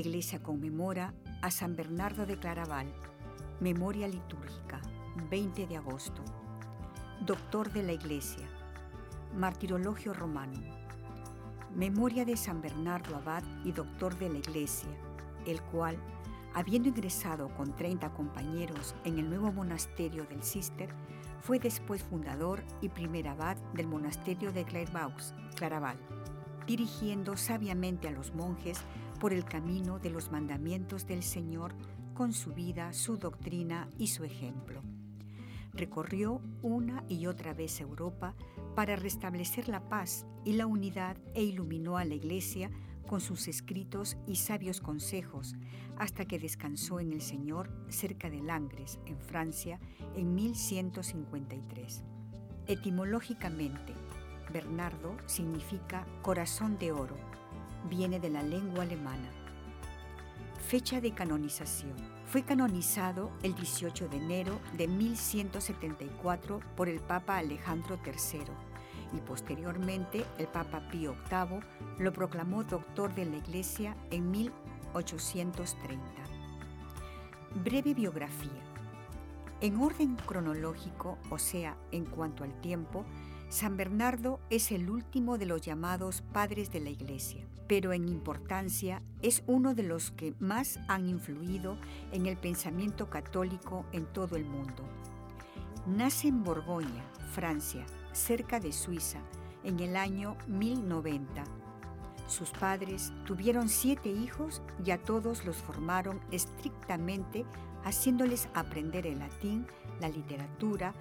Iglesia conmemora a San Bernardo de Claraval, memoria litúrgica, 20 de agosto, doctor de la iglesia, martirologio romano, memoria de San Bernardo Abad y doctor de la iglesia, el cual, habiendo ingresado con 30 compañeros en el nuevo monasterio del Cister, fue después fundador y primer abad del monasterio de Clairvaux, Claraval dirigiendo sabiamente a los monjes por el camino de los mandamientos del Señor con su vida, su doctrina y su ejemplo. Recorrió una y otra vez Europa para restablecer la paz y la unidad e iluminó a la Iglesia con sus escritos y sabios consejos, hasta que descansó en el Señor cerca de Langres, en Francia, en 1153. Etimológicamente, Bernardo significa corazón de oro, viene de la lengua alemana. Fecha de canonización. Fue canonizado el 18 de enero de 1174 por el Papa Alejandro III y posteriormente el Papa Pío VIII lo proclamó doctor de la Iglesia en 1830. Breve biografía. En orden cronológico, o sea, en cuanto al tiempo, San Bernardo es el último de los llamados padres de la Iglesia, pero en importancia es uno de los que más han influido en el pensamiento católico en todo el mundo. Nace en Borgoña, Francia, cerca de Suiza, en el año 1090. Sus padres tuvieron siete hijos y a todos los formaron estrictamente, haciéndoles aprender el latín, la literatura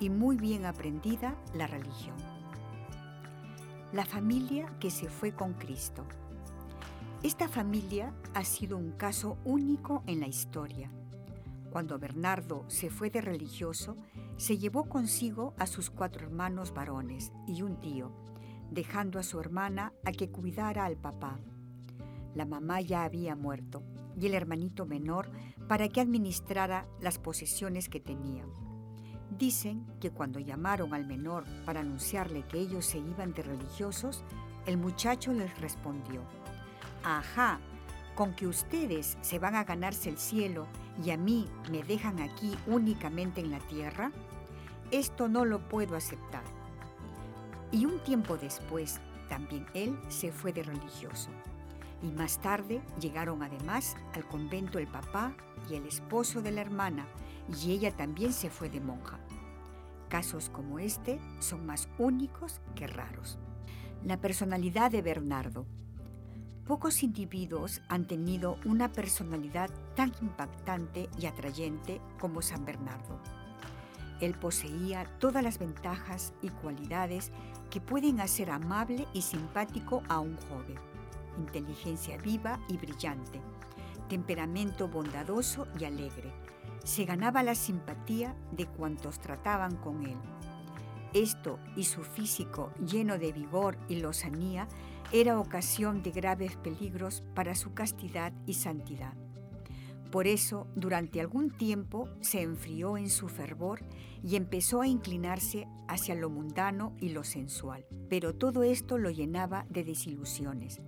y muy bien aprendida la religión. La familia que se fue con Cristo. Esta familia ha sido un caso único en la historia. Cuando Bernardo se fue de religioso, se llevó consigo a sus cuatro hermanos varones y un tío, dejando a su hermana a que cuidara al papá. La mamá ya había muerto y el hermanito menor para que administrara las posesiones que tenía. Dicen que cuando llamaron al menor para anunciarle que ellos se iban de religiosos, el muchacho les respondió, Ajá, con que ustedes se van a ganarse el cielo y a mí me dejan aquí únicamente en la tierra, esto no lo puedo aceptar. Y un tiempo después, también él se fue de religioso. Y más tarde llegaron además al convento el papá y el esposo de la hermana, y ella también se fue de monja. Casos como este son más únicos que raros. La personalidad de Bernardo. Pocos individuos han tenido una personalidad tan impactante y atrayente como San Bernardo. Él poseía todas las ventajas y cualidades que pueden hacer amable y simpático a un joven. Inteligencia viva y brillante, temperamento bondadoso y alegre, se ganaba la simpatía de cuantos trataban con él. Esto y su físico lleno de vigor y lozanía era ocasión de graves peligros para su castidad y santidad. Por eso, durante algún tiempo se enfrió en su fervor y empezó a inclinarse hacia lo mundano y lo sensual. Pero todo esto lo llenaba de desilusiones.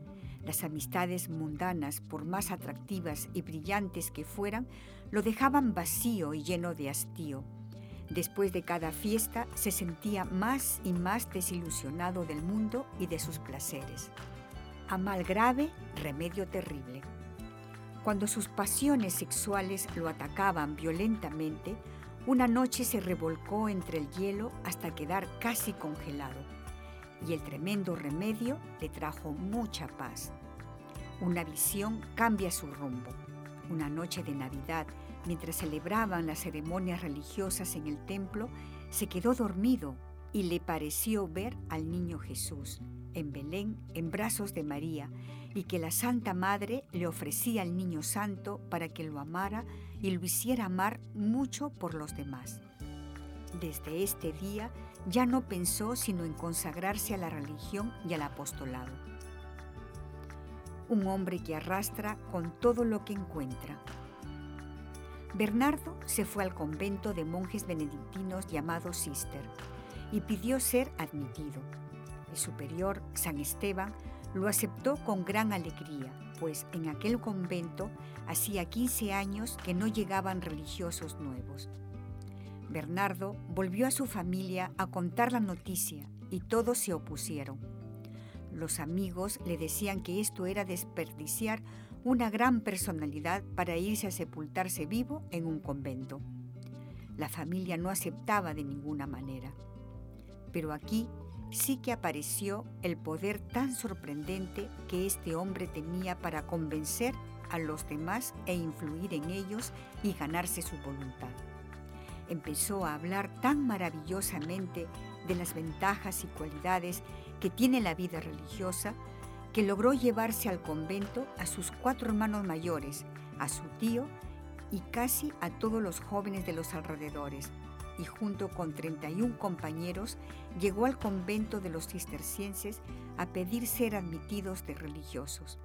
Las amistades mundanas, por más atractivas y brillantes que fueran, lo dejaban vacío y lleno de hastío. Después de cada fiesta se sentía más y más desilusionado del mundo y de sus placeres. A mal grave, remedio terrible. Cuando sus pasiones sexuales lo atacaban violentamente, una noche se revolcó entre el hielo hasta quedar casi congelado y el tremendo remedio le trajo mucha paz. Una visión cambia su rumbo. Una noche de Navidad, mientras celebraban las ceremonias religiosas en el templo, se quedó dormido y le pareció ver al niño Jesús, en Belén, en brazos de María, y que la Santa Madre le ofrecía al Niño Santo para que lo amara y lo hiciera amar mucho por los demás. Desde este día ya no pensó sino en consagrarse a la religión y al apostolado. Un hombre que arrastra con todo lo que encuentra. Bernardo se fue al convento de monjes benedictinos llamado Sister y pidió ser admitido. El superior, San Esteban, lo aceptó con gran alegría, pues en aquel convento hacía 15 años que no llegaban religiosos nuevos. Bernardo volvió a su familia a contar la noticia y todos se opusieron. Los amigos le decían que esto era desperdiciar una gran personalidad para irse a sepultarse vivo en un convento. La familia no aceptaba de ninguna manera. Pero aquí sí que apareció el poder tan sorprendente que este hombre tenía para convencer a los demás e influir en ellos y ganarse su voluntad. Empezó a hablar tan maravillosamente de las ventajas y cualidades que tiene la vida religiosa que logró llevarse al convento a sus cuatro hermanos mayores, a su tío y casi a todos los jóvenes de los alrededores, y junto con 31 compañeros llegó al convento de los cistercienses a pedir ser admitidos de religiosos.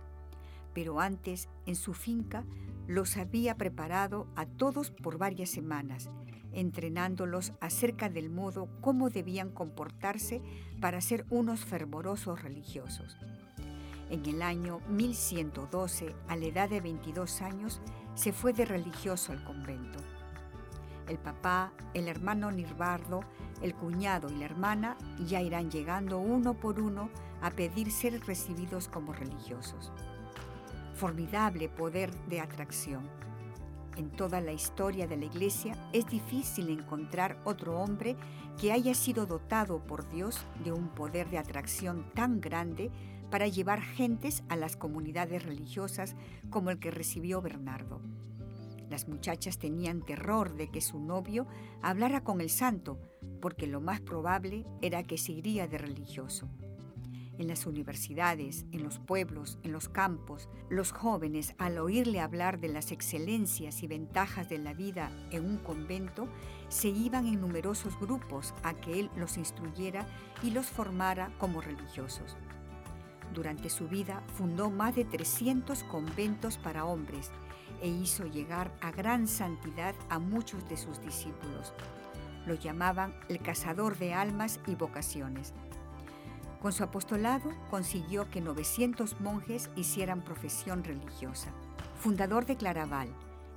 Pero antes, en su finca, los había preparado a todos por varias semanas, entrenándolos acerca del modo cómo debían comportarse para ser unos fervorosos religiosos. En el año 1112, a la edad de 22 años, se fue de religioso al convento el papá, el hermano Nirbardo, el cuñado y la hermana ya irán llegando uno por uno a pedir ser recibidos como religiosos. Formidable poder de atracción. En toda la historia de la Iglesia es difícil encontrar otro hombre que haya sido dotado por Dios de un poder de atracción tan grande para llevar gentes a las comunidades religiosas como el que recibió Bernardo. Las muchachas tenían terror de que su novio hablara con el santo, porque lo más probable era que se iría de religioso. En las universidades, en los pueblos, en los campos, los jóvenes, al oírle hablar de las excelencias y ventajas de la vida en un convento, se iban en numerosos grupos a que él los instruyera y los formara como religiosos. Durante su vida fundó más de 300 conventos para hombres e hizo llegar a gran santidad a muchos de sus discípulos. Lo llamaban el cazador de almas y vocaciones. Con su apostolado consiguió que 900 monjes hicieran profesión religiosa. Fundador de Claraval,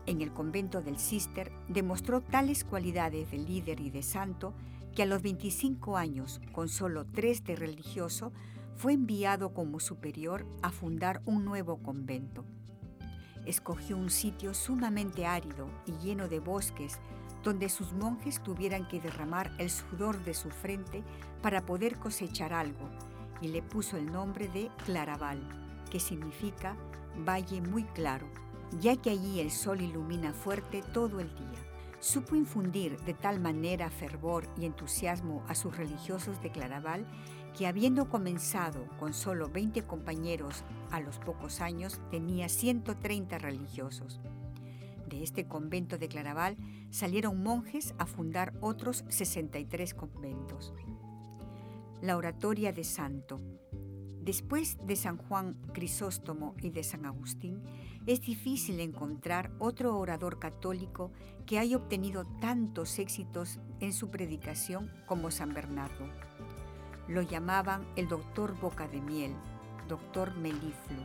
en el convento del Cister, demostró tales cualidades de líder y de santo que a los 25 años, con solo tres de religioso, fue enviado como superior a fundar un nuevo convento escogió un sitio sumamente árido y lleno de bosques donde sus monjes tuvieran que derramar el sudor de su frente para poder cosechar algo, y le puso el nombre de Claraval, que significa valle muy claro, ya que allí el sol ilumina fuerte todo el día. Supo infundir de tal manera fervor y entusiasmo a sus religiosos de Claraval que habiendo comenzado con solo 20 compañeros a los pocos años, tenía 130 religiosos. De este convento de Claraval salieron monjes a fundar otros 63 conventos. La oratoria de Santo. Después de San Juan Crisóstomo y de San Agustín, es difícil encontrar otro orador católico que haya obtenido tantos éxitos en su predicación como San Bernardo. Lo llamaban el doctor Boca de Miel, doctor Melifluo,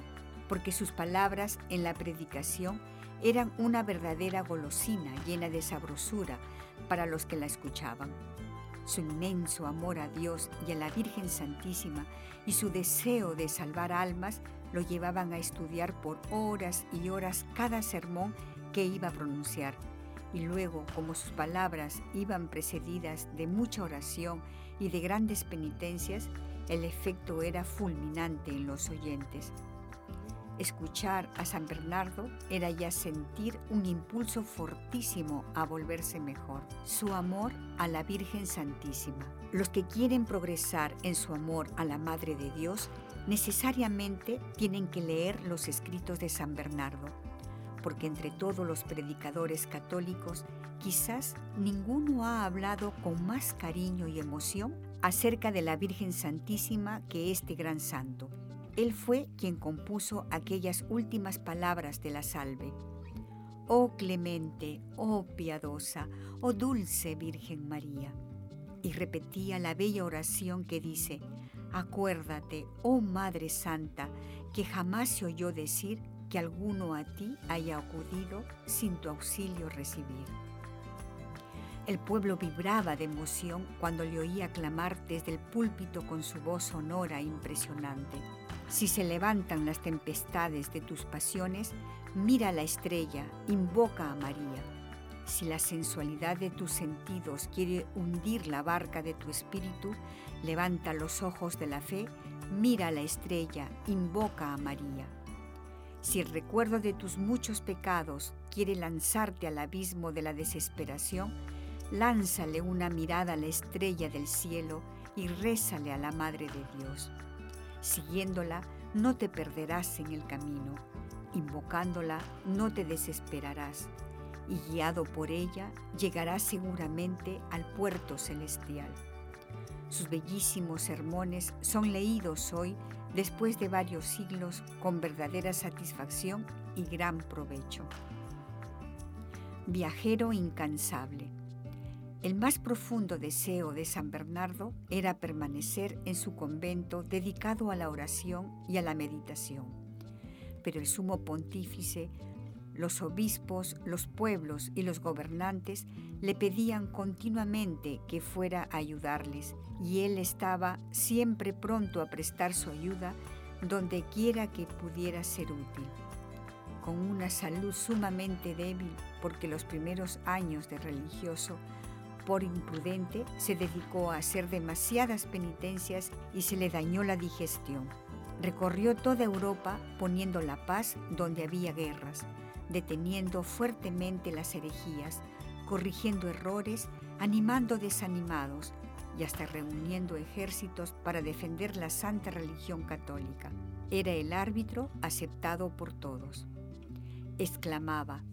porque sus palabras en la predicación eran una verdadera golosina llena de sabrosura para los que la escuchaban. Su inmenso amor a Dios y a la Virgen Santísima y su deseo de salvar almas lo llevaban a estudiar por horas y horas cada sermón que iba a pronunciar. Y luego, como sus palabras iban precedidas de mucha oración y de grandes penitencias, el efecto era fulminante en los oyentes. Escuchar a San Bernardo era ya sentir un impulso fortísimo a volverse mejor, su amor a la Virgen Santísima. Los que quieren progresar en su amor a la Madre de Dios necesariamente tienen que leer los escritos de San Bernardo, porque entre todos los predicadores católicos quizás ninguno ha hablado con más cariño y emoción acerca de la Virgen Santísima que este gran santo. Él fue quien compuso aquellas últimas palabras de la salve. Oh clemente, oh piadosa, oh dulce Virgen María. Y repetía la bella oración que dice, Acuérdate, oh Madre Santa, que jamás se oyó decir que alguno a ti haya acudido sin tu auxilio recibir. El pueblo vibraba de emoción cuando le oía clamar desde el púlpito con su voz sonora e impresionante. Si se levantan las tempestades de tus pasiones, mira la estrella, invoca a María. Si la sensualidad de tus sentidos quiere hundir la barca de tu espíritu, levanta los ojos de la fe, mira la estrella, invoca a María. Si el recuerdo de tus muchos pecados quiere lanzarte al abismo de la desesperación, lánzale una mirada a la estrella del cielo y rézale a la Madre de Dios. Siguiéndola, no te perderás en el camino. Invocándola, no te desesperarás. Y guiado por ella, llegarás seguramente al puerto celestial. Sus bellísimos sermones son leídos hoy, después de varios siglos, con verdadera satisfacción y gran provecho. Viajero incansable. El más profundo deseo de San Bernardo era permanecer en su convento dedicado a la oración y a la meditación. Pero el sumo pontífice, los obispos, los pueblos y los gobernantes le pedían continuamente que fuera a ayudarles y él estaba siempre pronto a prestar su ayuda donde quiera que pudiera ser útil. Con una salud sumamente débil porque los primeros años de religioso por imprudente, se dedicó a hacer demasiadas penitencias y se le dañó la digestión. Recorrió toda Europa poniendo la paz donde había guerras, deteniendo fuertemente las herejías, corrigiendo errores, animando desanimados y hasta reuniendo ejércitos para defender la santa religión católica. Era el árbitro aceptado por todos. Exclamaba,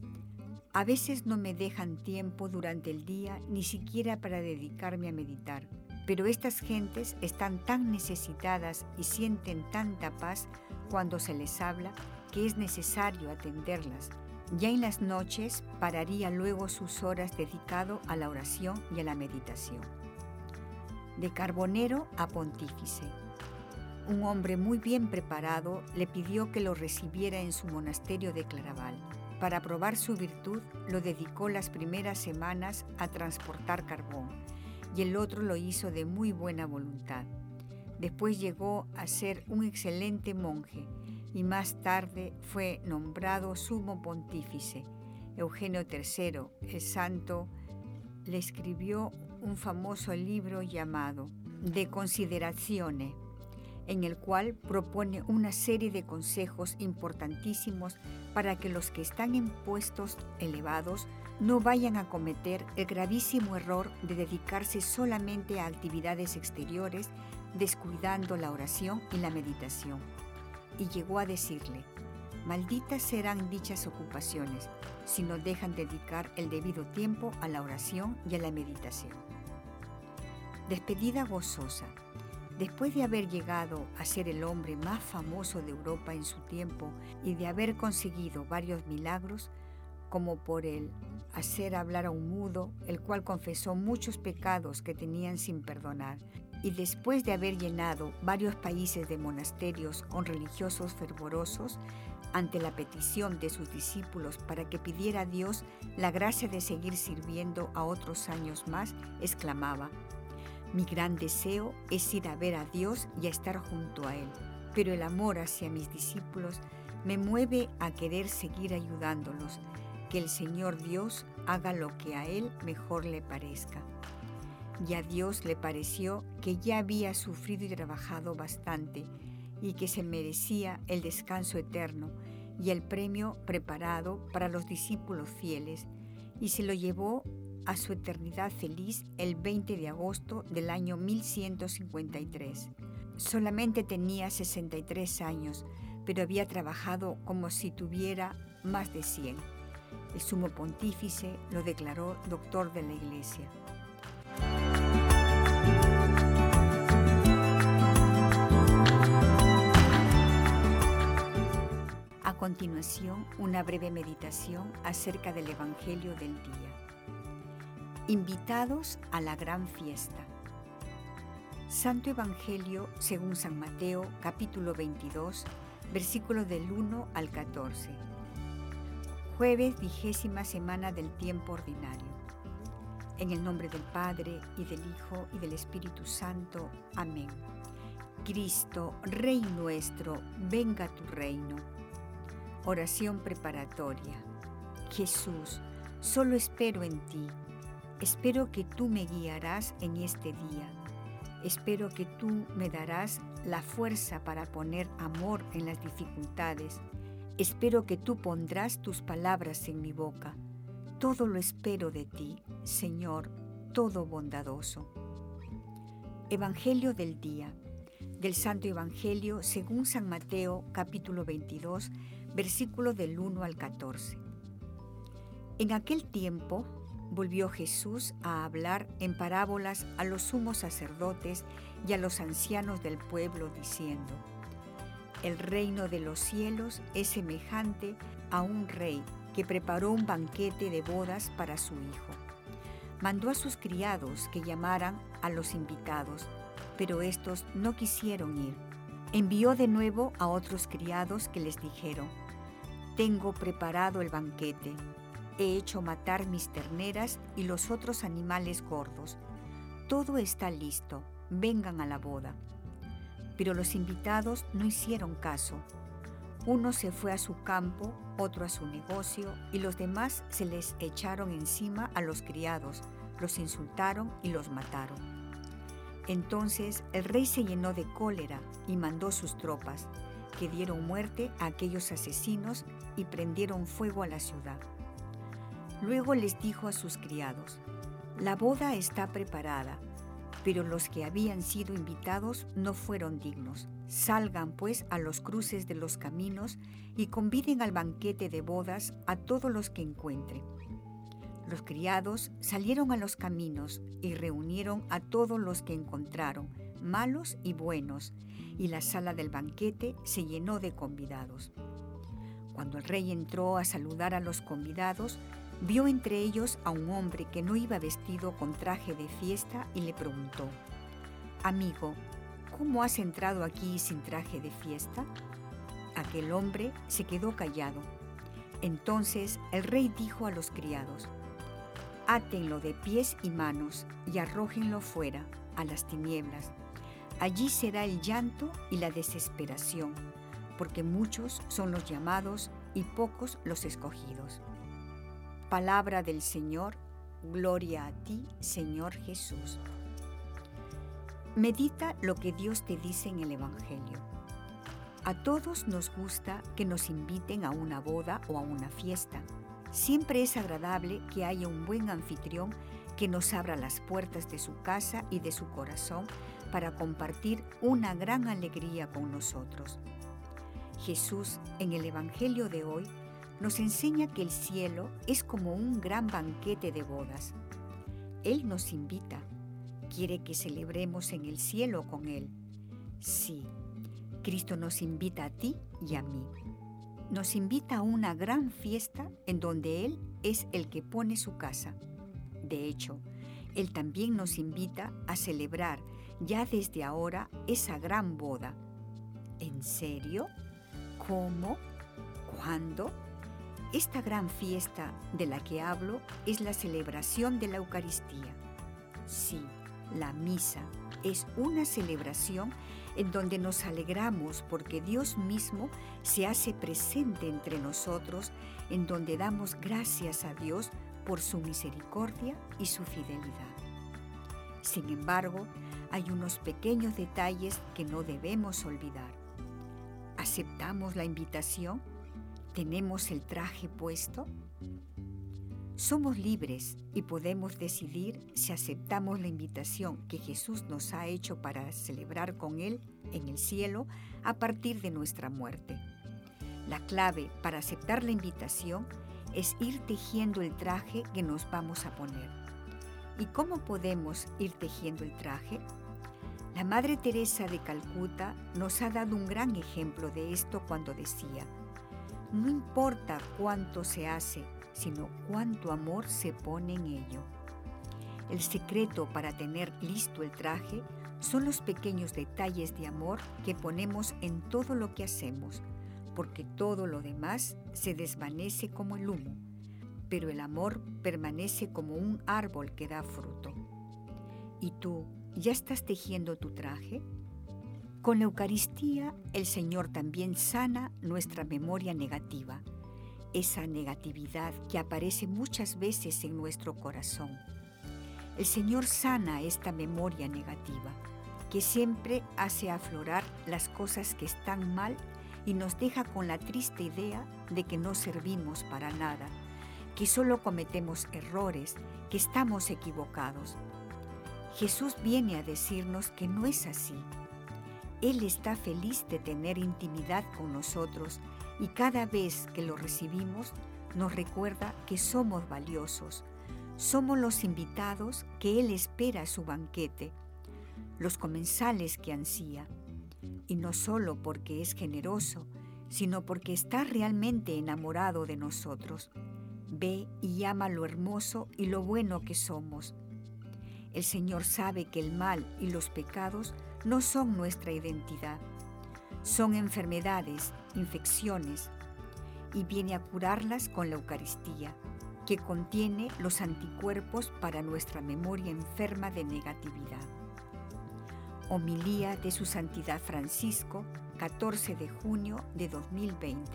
a veces no me dejan tiempo durante el día ni siquiera para dedicarme a meditar, pero estas gentes están tan necesitadas y sienten tanta paz cuando se les habla que es necesario atenderlas. Ya en las noches pararía luego sus horas dedicado a la oración y a la meditación. De carbonero a pontífice. Un hombre muy bien preparado le pidió que lo recibiera en su monasterio de Claraval. Para probar su virtud, lo dedicó las primeras semanas a transportar carbón y el otro lo hizo de muy buena voluntad. Después llegó a ser un excelente monje y más tarde fue nombrado sumo pontífice. Eugenio III, el santo, le escribió un famoso libro llamado De Considerazione en el cual propone una serie de consejos importantísimos para que los que están en puestos elevados no vayan a cometer el gravísimo error de dedicarse solamente a actividades exteriores, descuidando la oración y la meditación. Y llegó a decirle, malditas serán dichas ocupaciones si no dejan dedicar el debido tiempo a la oración y a la meditación. Despedida gozosa Después de haber llegado a ser el hombre más famoso de Europa en su tiempo y de haber conseguido varios milagros, como por el hacer hablar a un mudo, el cual confesó muchos pecados que tenían sin perdonar, y después de haber llenado varios países de monasterios con religiosos fervorosos, ante la petición de sus discípulos para que pidiera a Dios la gracia de seguir sirviendo a otros años más, exclamaba, mi gran deseo es ir a ver a Dios y a estar junto a Él, pero el amor hacia mis discípulos me mueve a querer seguir ayudándolos, que el Señor Dios haga lo que a Él mejor le parezca. Y a Dios le pareció que ya había sufrido y trabajado bastante y que se merecía el descanso eterno y el premio preparado para los discípulos fieles, y se lo llevó a su eternidad feliz el 20 de agosto del año 1153. Solamente tenía 63 años, pero había trabajado como si tuviera más de 100. El sumo pontífice lo declaró doctor de la Iglesia. A continuación, una breve meditación acerca del Evangelio del día. Invitados a la gran fiesta. Santo Evangelio según San Mateo capítulo 22, versículos del 1 al 14. Jueves vigésima semana del tiempo ordinario. En el nombre del Padre y del Hijo y del Espíritu Santo. Amén. Cristo, Rey nuestro, venga tu reino. Oración preparatoria. Jesús, solo espero en ti. Espero que tú me guiarás en este día Espero que tú me darás la fuerza para poner amor en las dificultades. Espero que tú pondrás tus palabras en mi boca. Todo lo espero de ti, Señor, todo bondadoso. Evangelio del día. Del Santo Evangelio según San Mateo capítulo 22, versículo del 1 al 14. En aquel tiempo volvió Jesús a hablar en parábolas a los sumos sacerdotes y a los ancianos del pueblo, diciendo, El reino de los cielos es semejante a un rey que preparó un banquete de bodas para su hijo. Mandó a sus criados que llamaran a los invitados, pero estos no quisieron ir. Envió de nuevo a otros criados que les dijeron, Tengo preparado el banquete He hecho matar mis terneras y los otros animales gordos. Todo está listo, vengan a la boda. Pero los invitados no hicieron caso. Uno se fue a su campo, otro a su negocio, y los demás se les echaron encima a los criados, los insultaron y los mataron. Entonces el rey se llenó de cólera y mandó sus tropas, que dieron muerte a aquellos asesinos y prendieron fuego a la ciudad. Luego les dijo a sus criados, La boda está preparada, pero los que habían sido invitados no fueron dignos. Salgan pues a los cruces de los caminos y conviden al banquete de bodas a todos los que encuentren. Los criados salieron a los caminos y reunieron a todos los que encontraron, malos y buenos, y la sala del banquete se llenó de convidados. Cuando el rey entró a saludar a los convidados, Vio entre ellos a un hombre que no iba vestido con traje de fiesta y le preguntó, Amigo, ¿cómo has entrado aquí sin traje de fiesta? Aquel hombre se quedó callado. Entonces el rey dijo a los criados, Átenlo de pies y manos y arrójenlo fuera, a las tinieblas. Allí será el llanto y la desesperación, porque muchos son los llamados y pocos los escogidos. Palabra del Señor, gloria a ti, Señor Jesús. Medita lo que Dios te dice en el Evangelio. A todos nos gusta que nos inviten a una boda o a una fiesta. Siempre es agradable que haya un buen anfitrión que nos abra las puertas de su casa y de su corazón para compartir una gran alegría con nosotros. Jesús en el Evangelio de hoy nos enseña que el cielo es como un gran banquete de bodas. Él nos invita, quiere que celebremos en el cielo con Él. Sí, Cristo nos invita a ti y a mí. Nos invita a una gran fiesta en donde Él es el que pone su casa. De hecho, Él también nos invita a celebrar ya desde ahora esa gran boda. ¿En serio? ¿Cómo? ¿Cuándo? Esta gran fiesta de la que hablo es la celebración de la Eucaristía. Sí, la misa es una celebración en donde nos alegramos porque Dios mismo se hace presente entre nosotros, en donde damos gracias a Dios por su misericordia y su fidelidad. Sin embargo, hay unos pequeños detalles que no debemos olvidar. ¿Aceptamos la invitación? ¿Tenemos el traje puesto? Somos libres y podemos decidir si aceptamos la invitación que Jesús nos ha hecho para celebrar con Él en el cielo a partir de nuestra muerte. La clave para aceptar la invitación es ir tejiendo el traje que nos vamos a poner. ¿Y cómo podemos ir tejiendo el traje? La Madre Teresa de Calcuta nos ha dado un gran ejemplo de esto cuando decía, no importa cuánto se hace, sino cuánto amor se pone en ello. El secreto para tener listo el traje son los pequeños detalles de amor que ponemos en todo lo que hacemos, porque todo lo demás se desvanece como el humo, pero el amor permanece como un árbol que da fruto. ¿Y tú ya estás tejiendo tu traje? Con la Eucaristía el Señor también sana nuestra memoria negativa, esa negatividad que aparece muchas veces en nuestro corazón. El Señor sana esta memoria negativa, que siempre hace aflorar las cosas que están mal y nos deja con la triste idea de que no servimos para nada, que solo cometemos errores, que estamos equivocados. Jesús viene a decirnos que no es así. Él está feliz de tener intimidad con nosotros y cada vez que lo recibimos nos recuerda que somos valiosos. Somos los invitados que Él espera a su banquete, los comensales que ansía y no solo porque es generoso, sino porque está realmente enamorado de nosotros. Ve y ama lo hermoso y lo bueno que somos. El Señor sabe que el mal y los pecados no son nuestra identidad. Son enfermedades, infecciones, y viene a curarlas con la Eucaristía, que contiene los anticuerpos para nuestra memoria enferma de negatividad. Homilía de Su Santidad Francisco, 14 de junio de 2020.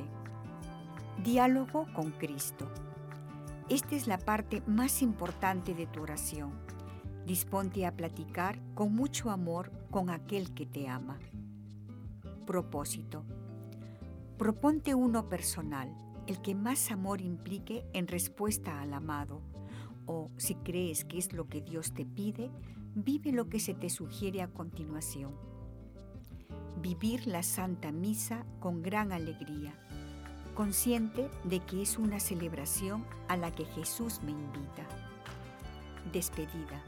Diálogo con Cristo. Esta es la parte más importante de tu oración. Disponte a platicar con mucho amor con aquel que te ama. Propósito. Proponte uno personal, el que más amor implique en respuesta al amado, o si crees que es lo que Dios te pide, vive lo que se te sugiere a continuación. Vivir la Santa Misa con gran alegría, consciente de que es una celebración a la que Jesús me invita. Despedida.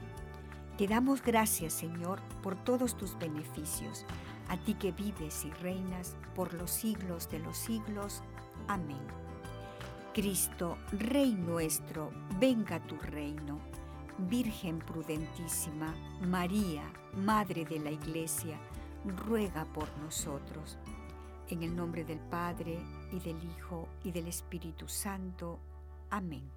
Te damos gracias, Señor, por todos tus beneficios, a ti que vives y reinas por los siglos de los siglos. Amén. Cristo, Rey nuestro, venga tu reino Virgen prudentísima, María, Madre de la Iglesia, ruega por nosotros. En el nombre del Padre, y del Hijo, y del Espíritu Santo. Amén.